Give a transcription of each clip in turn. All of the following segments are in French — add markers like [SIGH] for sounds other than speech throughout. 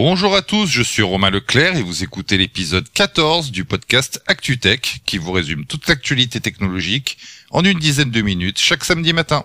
Bonjour à tous, je suis Romain Leclerc et vous écoutez l'épisode 14 du podcast ActuTech qui vous résume toute l'actualité technologique en une dizaine de minutes chaque samedi matin.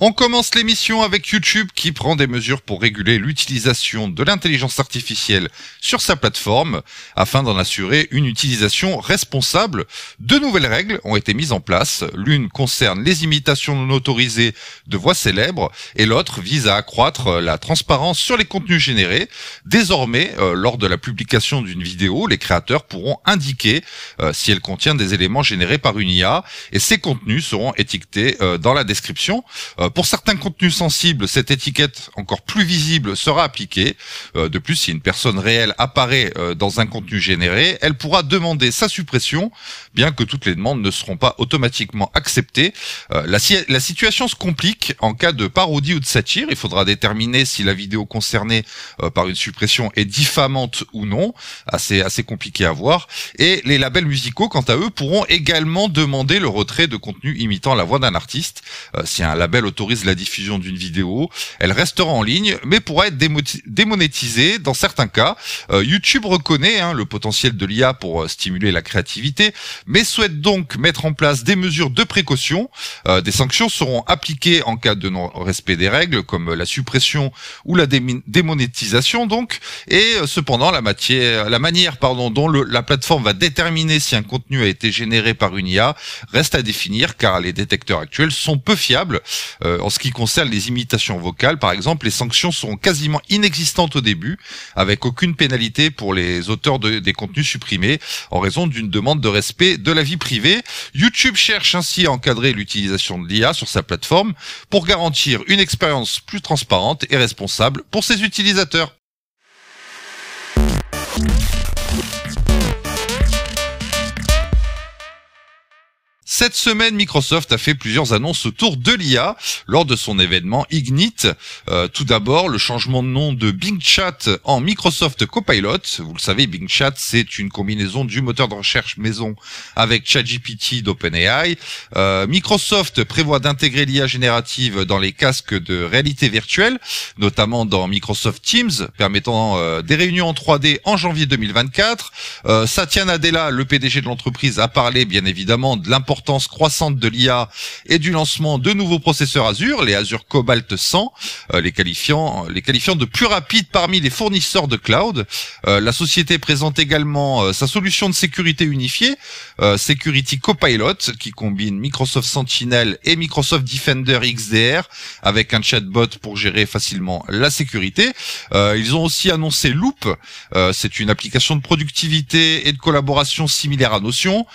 On commence l'émission avec YouTube qui prend des mesures pour réguler l'utilisation de l'intelligence artificielle sur sa plateforme afin d'en assurer une utilisation responsable. Deux nouvelles règles ont été mises en place. L'une concerne les imitations non autorisées de voix célèbres et l'autre vise à accroître la transparence sur les contenus générés. Désormais, euh, lors de la publication d'une vidéo, les créateurs pourront indiquer euh, si elle contient des éléments générés par une IA et ces contenus seront étiquetés euh, dans la description. Euh, pour certains contenus sensibles, cette étiquette encore plus visible sera appliquée. Euh, de plus, si une personne réelle apparaît euh, dans un contenu généré, elle pourra demander sa suppression, bien que toutes les demandes ne seront pas automatiquement acceptées. La, situation se complique en cas de parodie ou de satire. Il faudra déterminer si la vidéo concernée par une suppression est diffamante ou non. Assez, assez compliqué à voir. Et les labels musicaux, quant à eux, pourront également demander le retrait de contenu imitant la voix d'un artiste. si un label autorise la diffusion d'une vidéo, elle restera en ligne, mais pourra être démonétisée dans certains cas. Euh, YouTube reconnaît hein, le potentiel de l'IA pour euh, stimuler la créativité, mais souhaite donc mettre en place des mesures de précaution. Euh, des sanctions seront appliquées en cas de non-respect des règles, comme la suppression ou la démonétisation donc. Et cependant, la, matière, la manière pardon, dont le, la plateforme va déterminer si un contenu a été généré par une IA reste à définir, car les détecteurs actuels sont peu fiables. Euh, en ce qui concerne les imitations vocales, par exemple, les sanctions seront quasiment inexistantes au début, avec aucune pénalité pour les auteurs de, des contenus supprimés en raison d'une demande de respect de la vie privée. YouTube cherche ainsi à encadrer l'utilisation de l'IA sur sa plateforme pour garantir une expérience plus transparente et responsable pour ses utilisateurs. Cette semaine, Microsoft a fait plusieurs annonces autour de l'IA lors de son événement Ignite. Euh, tout d'abord, le changement de nom de Bing Chat en Microsoft Copilot. Vous le savez, Bing Chat, c'est une combinaison du moteur de recherche maison avec ChatGPT d'OpenAI. Euh, Microsoft prévoit d'intégrer l'IA générative dans les casques de réalité virtuelle, notamment dans Microsoft Teams, permettant euh, des réunions en 3D en janvier 2024. Euh, Satya Nadella, le PDG de l'entreprise, a parlé bien évidemment de l'importance croissante de l'IA et du lancement de nouveaux processeurs Azure, les Azure Cobalt 100, euh, les qualifiant les qualifiant de plus rapides parmi les fournisseurs de cloud. Euh, la société présente également euh, sa solution de sécurité unifiée, Security Copilot, qui combine Microsoft Sentinel et Microsoft Defender XDR avec un chatbot pour gérer facilement la sécurité. ils ont aussi annoncé Loop, c'est une application de productivité et de collaboration similaire à Notion,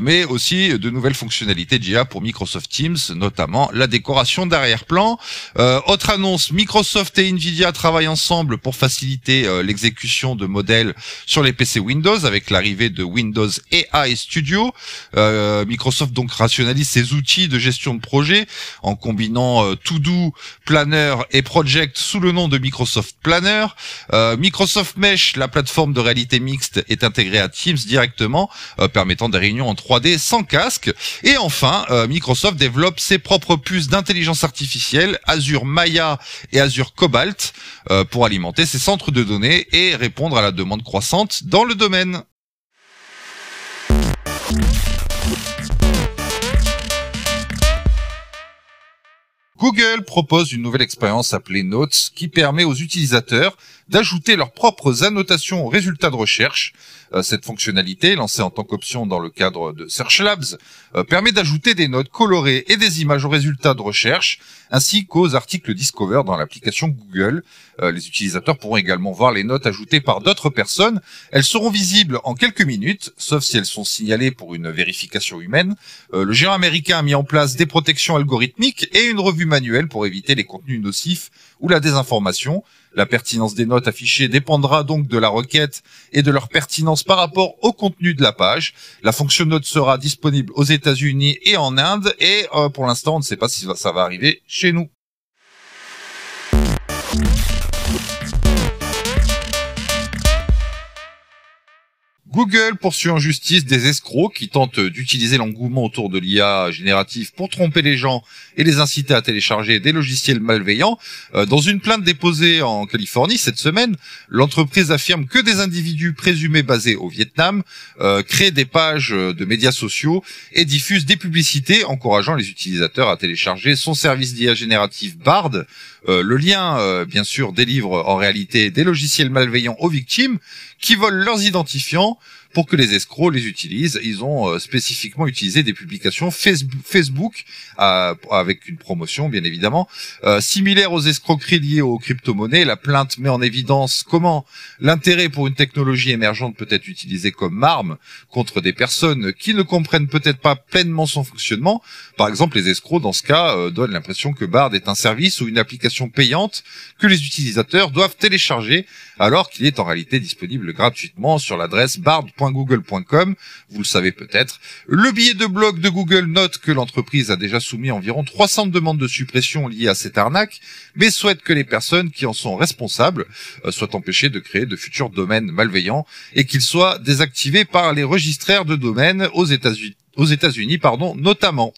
mais aussi de nouvelles fonctionnalités d'IA pour Microsoft Teams, notamment la décoration d'arrière-plan. Euh, autre annonce, Microsoft et Nvidia travaillent ensemble pour faciliter euh, l'exécution de modèles sur les PC Windows avec l'arrivée de Windows AI Studio. Euh, Microsoft donc rationalise ses outils de gestion de projet en combinant To-Do, Planner et Project sous le nom de Microsoft Planner. Microsoft Mesh, la plateforme de réalité mixte, est intégrée à Teams directement, permettant des réunions en 3D sans casque. Et enfin, euh, Microsoft développe ses propres puces d'intelligence artificielle, Azure Maya et Azure Cobalt, euh, pour alimenter ses centres de données et répondre à la demande croissante dans le domaine. Google propose une nouvelle expérience appelée Notes qui permet aux utilisateurs d'ajouter leurs propres annotations aux résultats de recherche. Euh, cette fonctionnalité, lancée en tant qu'option dans le cadre de Search Labs, euh, permet d'ajouter des notes colorées et des images aux résultats de recherche, ainsi qu'aux articles Discover dans l'application Google. Euh, les utilisateurs pourront également voir les notes ajoutées par d'autres personnes. Elles seront visibles en quelques minutes, sauf si elles sont signalées pour une vérification humaine. le géant américain a mis en place des protections algorithmiques et une revue manuelle pour éviter les contenus nocifs ou la désinformation. La pertinence des notes affichées dépendra donc de la requête et de leur pertinence par rapport au contenu de la page. La fonction note sera disponible aux États-Unis et en Inde et euh, pour l'instant on ne sait pas si ça va arriver chez nous. Google poursuit en justice des escrocs qui tentent d'utiliser l'engouement autour de l'IA générative pour tromper les gens et les inciter à télécharger des logiciels malveillants. Euh, dans une plainte déposée en Californie cette semaine, l'entreprise affirme que des individus présumés basés au Vietnam euh, créent des pages de médias sociaux et diffusent des publicités encourageant les utilisateurs à télécharger son service d'IA générative Bard. Euh, le lien, bien sûr, délivre en réalité des logiciels malveillants aux victimes qui volent leurs identifiants pour que les escrocs les utilisent. Ils ont euh, spécifiquement utilisé des publications Facebook euh, avec une promotion, bien évidemment, euh, similaire aux escroqueries liées aux crypto-monnaies. La plainte met en évidence comment l'intérêt pour une technologie émergente peut être utilisé comme arme contre des personnes qui ne comprennent peut-être pas pleinement son fonctionnement. Par exemple, les escrocs, dans ce cas, donnent l'impression que Bard est un service ou une application payante que les utilisateurs doivent télécharger alors qu'il est en réalité disponible gratuitement sur l'adresse bard.google.com. Vous le savez peut-être. Le billet de blog de Google note que l'entreprise a déjà soumis environ 300 demandes de suppression liées à cette arnaque, mais souhaite que les personnes qui en sont responsables euh, soient empêchées de créer de futurs domaines malveillants et qu'ils soient désactivés par les registraires de domaines aux États-Unis, aux États-Unis, pardon, notamment.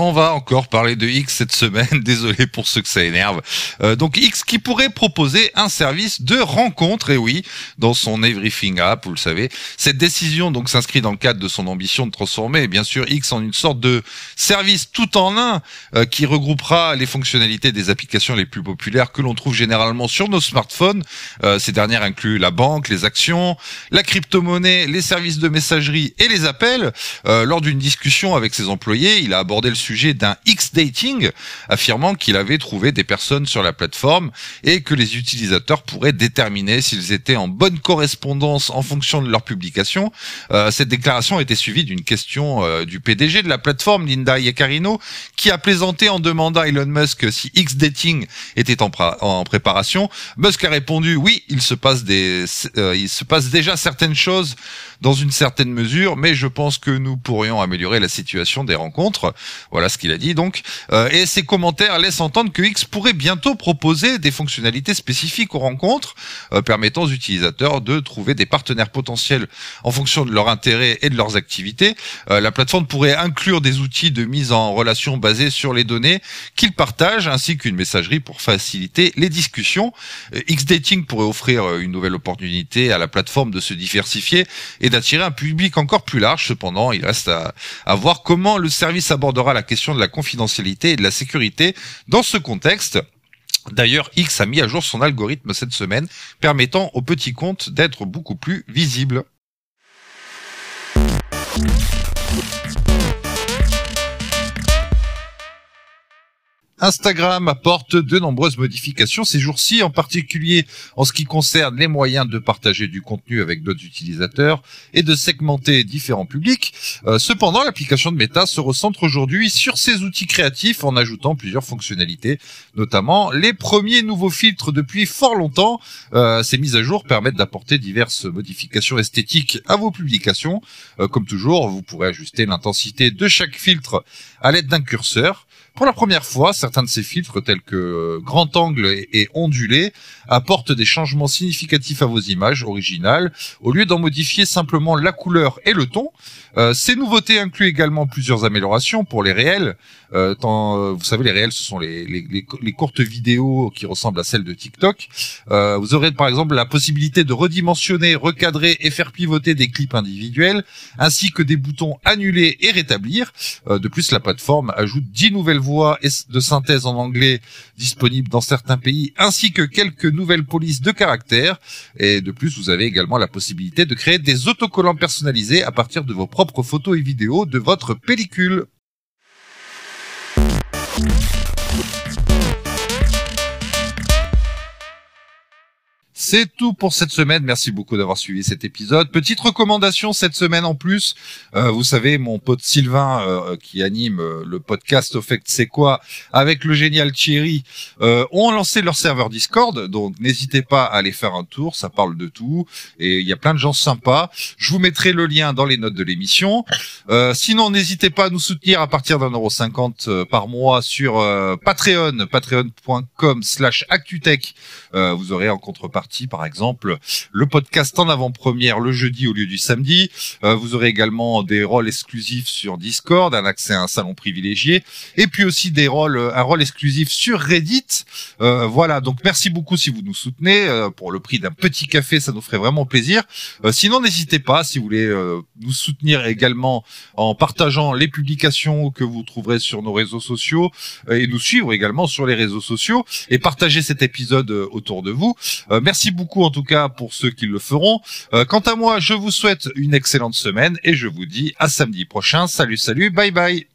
On va encore parler de X cette semaine. [LAUGHS] Désolé pour ceux que ça énerve. Euh, donc X qui pourrait proposer un service de rencontre, et oui, dans son Everything App, vous le savez. Cette décision donc s'inscrit dans le cadre de son ambition de transformer, bien sûr, X en une sorte de service tout en un euh, qui regroupera les fonctionnalités des applications les plus populaires que l'on trouve généralement sur nos smartphones. Euh, ces dernières incluent la banque, les actions, la crypto-monnaie, les services de messagerie et les appels. lors d'une discussion avec ses employés, il a abordé le sujet d'un X-dating, affirmant qu'il avait trouvé des personnes sur la plateforme et que les utilisateurs pourraient déterminer s'ils étaient en bonne correspondance en fonction de leur publication. Euh, cette déclaration a été suivie d'une question euh, du PDG de la plateforme, Linda Yaccarino, qui a plaisanté en demandant à Elon Musk si X-dating était en, en, préparation. Musk a répondu oui, il se passe des, euh, il se passe déjà certaines choses dans une certaine mesure, mais je pense que nous pourrions améliorer la situation des rencontres. Voilà ce qu'il a dit donc. Euh, et ses commentaires laissent entendre que X pourrait bientôt proposer des fonctionnalités spécifiques aux rencontres, euh, permettant aux utilisateurs de trouver des partenaires potentiels en fonction de leurs intérêts et de leurs activités. Euh, la plateforme pourrait inclure des outils de mise en relation basés sur les données qu'ils partagent, ainsi qu'une messagerie pour faciliter les discussions. X Dating pourrait offrir une nouvelle opportunité à la plateforme de se diversifier et d'attirer un public encore plus large. Cependant, il reste à, à voir comment le service abordera la question de la confidentialité et de la sécurité dans ce contexte. D'ailleurs, X a mis à jour son algorithme cette semaine, permettant aux petits comptes d'être beaucoup plus visibles. Instagram apporte de nombreuses modifications ces jours-ci, en particulier en ce qui concerne les moyens de partager du contenu avec d'autres utilisateurs et de segmenter différents publics. Euh, cependant, l'application de Meta se recentre aujourd'hui sur ses outils créatifs en ajoutant plusieurs fonctionnalités, notamment les premiers nouveaux filtres depuis fort longtemps. Euh, ces mises à jour permettent d'apporter diverses modifications esthétiques à vos publications. Euh, comme toujours, vous pourrez ajuster l'intensité de chaque filtre à l'aide d'un curseur. Pour la première fois, certains de ces filtres, tels que euh, grand angle et, ondulé, apportent des changements significatifs à vos images originales, au lieu d'en modifier simplement la couleur et le ton. Euh, ces nouveautés incluent également plusieurs améliorations pour les réels. Euh, tant, vous savez, les réels, ce sont les, les, les, courtes vidéos qui ressemblent à celles de TikTok. vous aurez par exemple la possibilité de redimensionner, recadrer et faire pivoter des clips individuels, ainsi que des boutons annuler et rétablir. de plus, la plateforme ajoute 10 nouvelles voix de synthèse en anglais disponibles dans certains pays, ainsi que quelques nouvelles polices de caractères. Et de plus, vous avez également la possibilité de créer des autocollants personnalisés à partir de vos propres photos et vidéos de votre pellicule. C'est tout pour cette semaine. Merci beaucoup d'avoir suivi cet épisode. Petite recommandation cette semaine en plus. Euh, vous savez, mon pote Sylvain euh, qui anime euh, le podcast Au fait c'est quoi avec le génial Thierry ont lancé leur serveur Discord. Donc n'hésitez pas à aller faire un tour. Ça parle de tout et il y a plein de gens sympas. Je vous mettrai le lien dans les notes de l'émission. sinon, n'hésitez pas à nous soutenir à partir d'un euro cinquante par mois sur Patreon, patreon.com slash actutech. vous aurez en contrepartie, par exemple, le podcast en avant-première le jeudi au lieu du samedi. Euh, vous aurez également des rôles exclusifs sur Discord, un accès à un salon privilégié, et puis aussi des rôles, un rôle exclusif sur Reddit. Euh, voilà, donc merci beaucoup si vous nous soutenez. Euh, pour le prix d'un petit café, ça nous ferait vraiment plaisir. sinon, n'hésitez pas, si vous voulez nous soutenir également en partageant les publications que vous trouverez sur nos réseaux sociaux, et nous suivre également sur les réseaux sociaux, et partager cet épisode autour de vous. merci beaucoup en tout cas pour ceux qui le feront. quant à moi, je vous souhaite une excellente semaine et je vous dis à samedi prochain. Salut, salut, bye bye.